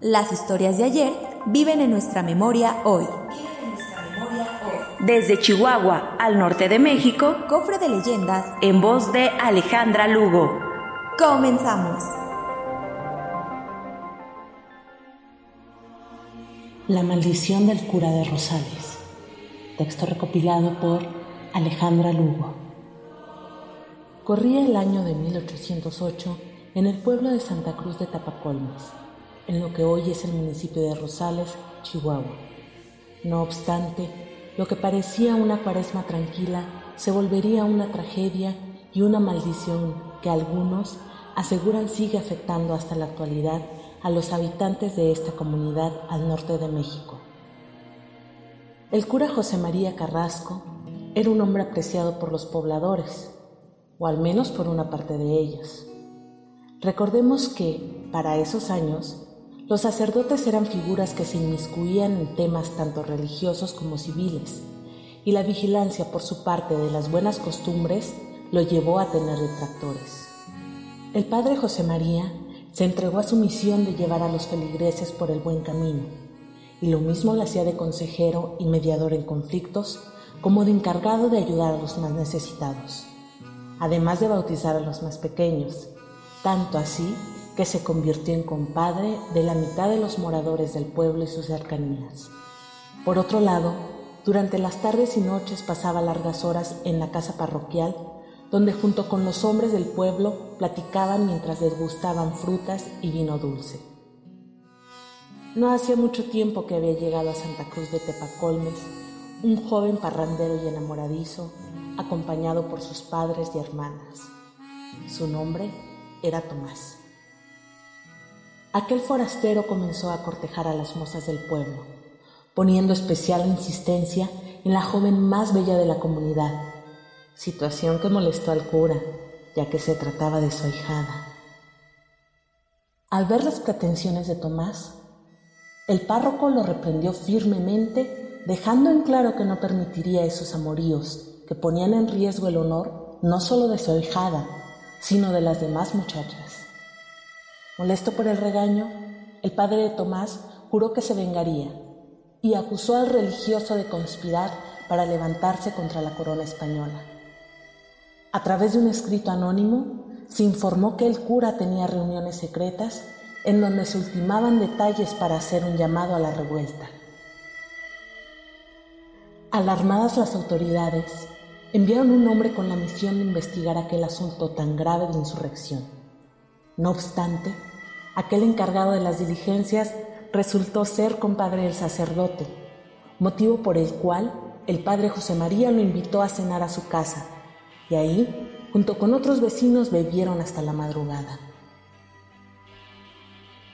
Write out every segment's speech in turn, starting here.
Las historias de ayer viven en nuestra memoria hoy. Desde Chihuahua al norte de México, Cofre de leyendas en voz de Alejandra Lugo. Comenzamos. La maldición del cura de Rosales. Texto recopilado por Alejandra Lugo. Corría el año de 1808 en el pueblo de Santa Cruz de Tapacolmes, en lo que hoy es el municipio de Rosales, Chihuahua. No obstante, lo que parecía una cuaresma tranquila se volvería una tragedia y una maldición que algunos aseguran sigue afectando hasta la actualidad a los habitantes de esta comunidad al norte de México. El cura José María Carrasco era un hombre apreciado por los pobladores, o al menos por una parte de ellos. Recordemos que, para esos años, los sacerdotes eran figuras que se inmiscuían en temas tanto religiosos como civiles, y la vigilancia por su parte de las buenas costumbres lo llevó a tener detractores. El padre José María se entregó a su misión de llevar a los feligreses por el buen camino, y lo mismo lo hacía de consejero y mediador en conflictos, como de encargado de ayudar a los más necesitados, además de bautizar a los más pequeños, tanto así que se convirtió en compadre de la mitad de los moradores del pueblo y sus cercanías. Por otro lado, durante las tardes y noches pasaba largas horas en la casa parroquial donde junto con los hombres del pueblo platicaban mientras desgustaban frutas y vino dulce. No hacía mucho tiempo que había llegado a Santa Cruz de Tepacolmes un joven parrandero y enamoradizo, acompañado por sus padres y hermanas. Su nombre era Tomás. Aquel forastero comenzó a cortejar a las mozas del pueblo, poniendo especial insistencia en la joven más bella de la comunidad, situación que molestó al cura, ya que se trataba de su ahijada. Al ver las pretensiones de Tomás, el párroco lo reprendió firmemente, dejando en claro que no permitiría esos amoríos que ponían en riesgo el honor no solo de su ahijada, sino de las demás muchachas. Molesto por el regaño, el padre de Tomás juró que se vengaría y acusó al religioso de conspirar para levantarse contra la corona española. A través de un escrito anónimo, se informó que el cura tenía reuniones secretas en donde se ultimaban detalles para hacer un llamado a la revuelta. Alarmadas las autoridades, enviaron un hombre con la misión de investigar aquel asunto tan grave de insurrección. No obstante, aquel encargado de las diligencias resultó ser compadre del sacerdote, motivo por el cual el padre José María lo invitó a cenar a su casa y ahí, junto con otros vecinos, bebieron hasta la madrugada.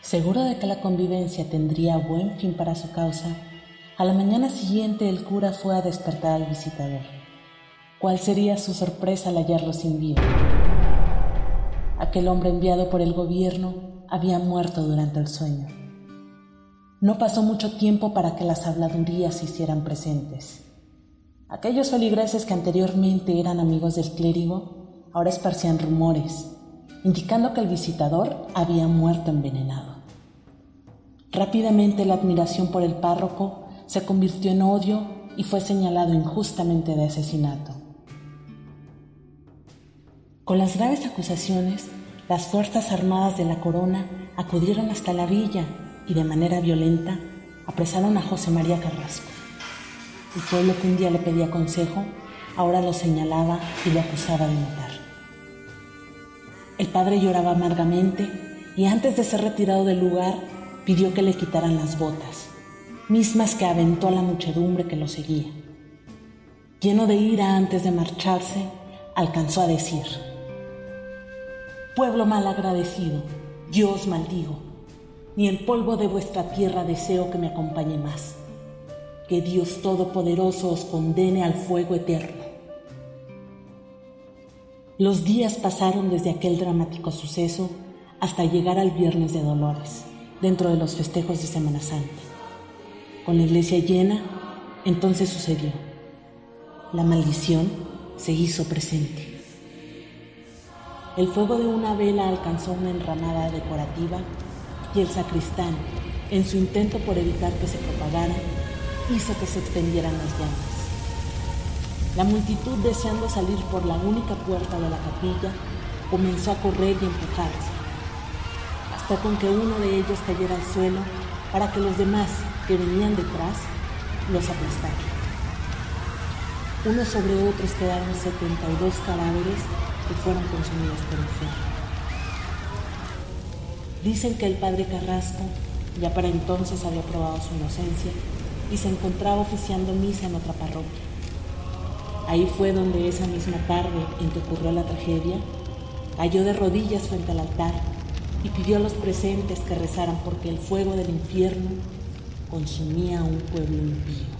Seguro de que la convivencia tendría buen fin para su causa, a la mañana siguiente el cura fue a despertar al visitador. ¿Cuál sería su sorpresa al hallarlo sin vida? Aquel hombre enviado por el gobierno había muerto durante el sueño. No pasó mucho tiempo para que las habladurías se hicieran presentes. Aquellos feligreses que anteriormente eran amigos del clérigo ahora esparcían rumores, indicando que el visitador había muerto envenenado. Rápidamente la admiración por el párroco se convirtió en odio y fue señalado injustamente de asesinato. Con las graves acusaciones, las Fuerzas Armadas de la Corona acudieron hasta la villa y de manera violenta apresaron a José María Carrasco. El pueblo que un día le pedía consejo, ahora lo señalaba y lo acusaba de matar. El padre lloraba amargamente y antes de ser retirado del lugar pidió que le quitaran las botas, mismas que aventó a la muchedumbre que lo seguía. Lleno de ira antes de marcharse, alcanzó a decir, Pueblo mal agradecido, Yo os maldigo, ni el polvo de vuestra tierra deseo que me acompañe más. Que Dios Todopoderoso os condene al fuego eterno. Los días pasaron desde aquel dramático suceso hasta llegar al Viernes de Dolores, dentro de los festejos de Semana Santa. Con la iglesia llena, entonces sucedió. La maldición se hizo presente. El fuego de una vela alcanzó una enramada decorativa y el sacristán, en su intento por evitar que se propagara, hizo que se extendieran las llamas. La multitud, deseando salir por la única puerta de la capilla, comenzó a correr y empujarse, hasta con que uno de ellos cayera al suelo para que los demás que venían detrás los aplastaran. Unos sobre otros quedaron 72 cadáveres fueron consumidos por el fuego. Dicen que el padre Carrasco ya para entonces había probado su inocencia y se encontraba oficiando misa en otra parroquia. Ahí fue donde esa misma tarde en que ocurrió la tragedia, cayó de rodillas frente al altar y pidió a los presentes que rezaran porque el fuego del infierno consumía a un pueblo impío.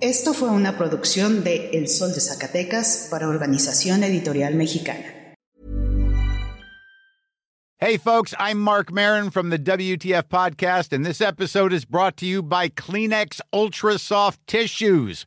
Esto fue una producción de El Sol de Zacatecas para Organización Editorial Mexicana. Hey, folks, I'm Mark Marin from the WTF Podcast, and this episode is brought to you by Kleenex Ultra Soft Tissues